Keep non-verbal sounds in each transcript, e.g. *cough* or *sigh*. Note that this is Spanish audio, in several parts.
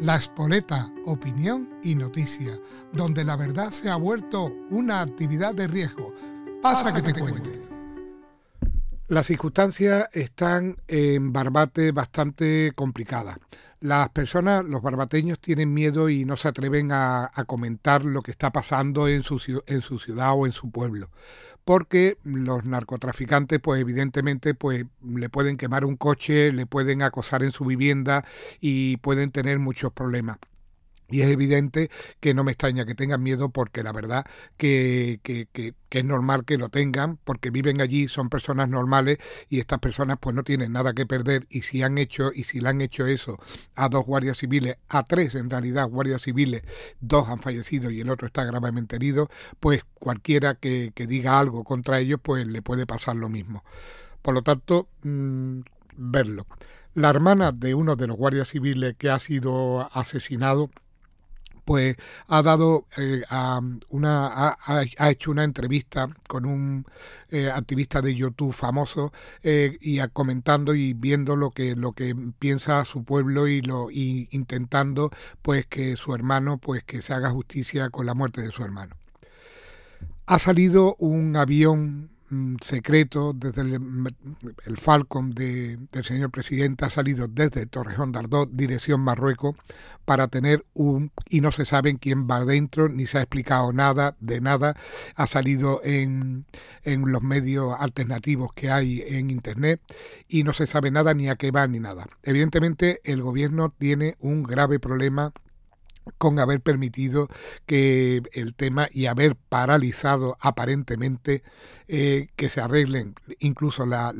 La Espoleta, opinión y noticia, donde la verdad se ha vuelto una actividad de riesgo. Pasa, que, te, cuente. Las circunstancias están en Barbate bastante complicadas. Las personas, los barbateños, tienen miedo y no se atreven a, comentar lo que está pasando en su, en su ciudad o en su pueblo porque los narcotraficantes, pues evidentemente, pues le pueden quemar un coche, le pueden acosar en su vivienda y pueden tener muchos problemas. Y es evidente que no me extraña que tengan miedo porque la verdad que, que, que, es normal que lo tengan porque viven allí, son personas normales y estas personas pues no tienen nada que perder y si han hecho y si le han hecho eso a dos guardias civiles, a tres en realidad guardias civiles, dos han fallecido y el otro está gravemente herido, pues cualquiera que, que diga algo contra ellos pues le puede pasar lo mismo. Por lo tanto, mmm, verlo. La hermana de uno de los guardias civiles que ha sido asesinado pues ha dado eh, a una ha, hecho una entrevista con un eh, activista de YouTube famoso eh, y comentando y viendo lo que lo que piensa su pueblo y lo y intentando pues que su hermano pues que se haga justicia con la muerte de su hermano. Ha salido un avión secreto desde el, Falcon del señor presidente ha salido desde Torrejón de dirección Marruecos, para tener un... y no se sabe quién va adentro, ni se ha explicado nada de nada, ha salido en, en los medios alternativos que hay en Internet y no se sabe nada ni a qué va ni nada. Evidentemente el gobierno tiene un grave problema con haber permitido que el tema y haber paralizado aparentemente eh, que se arreglen incluso las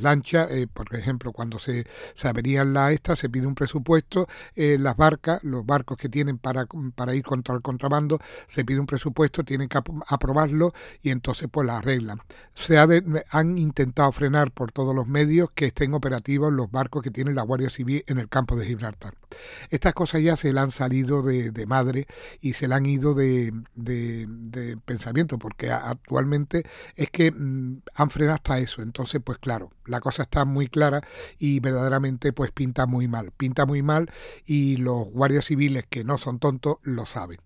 lanchas, eh, por ejemplo, cuando se, se averían las estas, se pide un presupuesto, eh, las barcas, los barcos que tienen para, para ir contra el contrabando, se pide un presupuesto, tienen que aprobarlo y entonces pues la arreglan. Se han intentado frenar por todos los medios que estén operativos los barcos que tiene la Guardia Civil en el campo de Gibraltar. Estas cosas ya se le han salido de, madre y se le han ido de, de, de pensamiento, porque actualmente es que mm, han frenado hasta eso. Entonces, pues claro, la cosa está muy clara y verdaderamente pues pinta muy mal. Pinta muy mal y los guardias civiles que no son tontos lo saben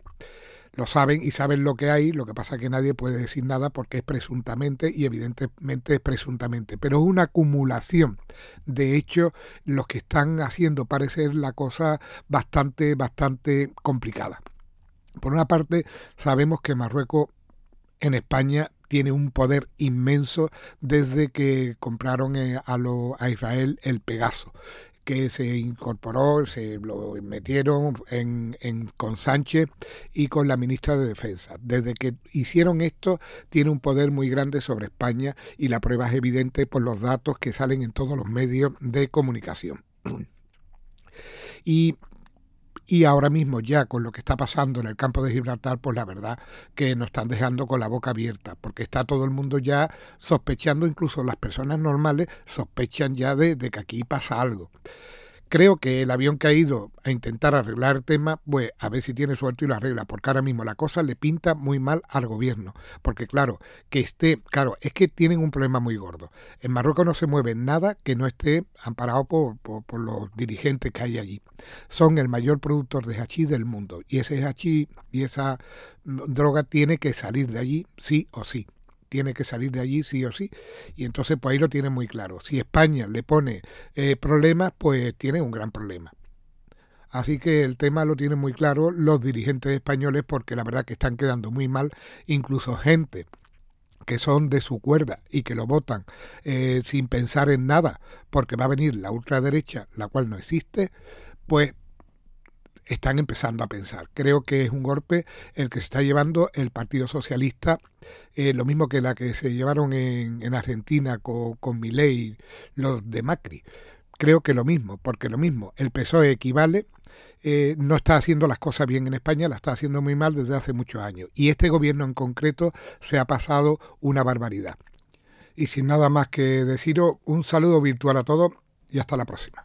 lo saben y saben lo que hay, lo que pasa es que nadie puede decir nada porque es presuntamente y evidentemente es presuntamente, pero es una acumulación. De hechos los que están haciendo parecer la cosa bastante, bastante complicada. Por una parte, sabemos que Marruecos en España tiene un poder inmenso desde que compraron eh, a, lo, a Israel el Pegaso que se incorporó, se lo metieron en, en, con Sánchez y con la ministra de Defensa. Desde que hicieron esto, tiene un poder muy grande sobre España y la prueba es evidente por los datos que salen en todos los medios de comunicación. *clears throat* Y y ahora mismo ya con lo que está pasando en el campo de Gibraltar, pues la verdad que nos están dejando con la boca abierta, porque está todo el mundo ya sospechando, incluso las personas normales sospechan ya de, de que aquí pasa algo. Creo que el avión que ha ido a intentar arreglar el tema, pues a ver si tiene suerte y lo arregla, porque ahora mismo la cosa le pinta muy mal al gobierno. Porque claro, que esté, claro, es que tienen un problema muy gordo. En Marruecos no se mueve nada que no esté amparado por, por, los dirigentes que hay allí. Son el mayor productor de hachís del mundo. Y ese hachís y esa droga tiene que salir de allí sí o sí tiene que salir de allí sí o sí. Y entonces pues ahí lo tiene muy claro. Si España le pone eh, problemas, pues tiene un gran problema. Así que el tema lo tienen muy claro los dirigentes españoles porque la verdad que están quedando muy mal, incluso gente que son de su cuerda y que lo votan eh, sin pensar en nada porque va a venir la ultraderecha, la cual no existe, pues están empezando a pensar. Creo que es un golpe el que se está llevando el Partido Socialista, eh, lo mismo que la que se llevaron en, en Argentina con, con Milei, los de Macri. Creo que lo mismo, porque lo mismo, el PSOE equivale, eh, no está haciendo las cosas bien en España, la está haciendo muy mal desde hace muchos años. Y este gobierno en concreto se ha pasado una barbaridad. Y sin nada más que deciros, un saludo virtual a todos y hasta la próxima.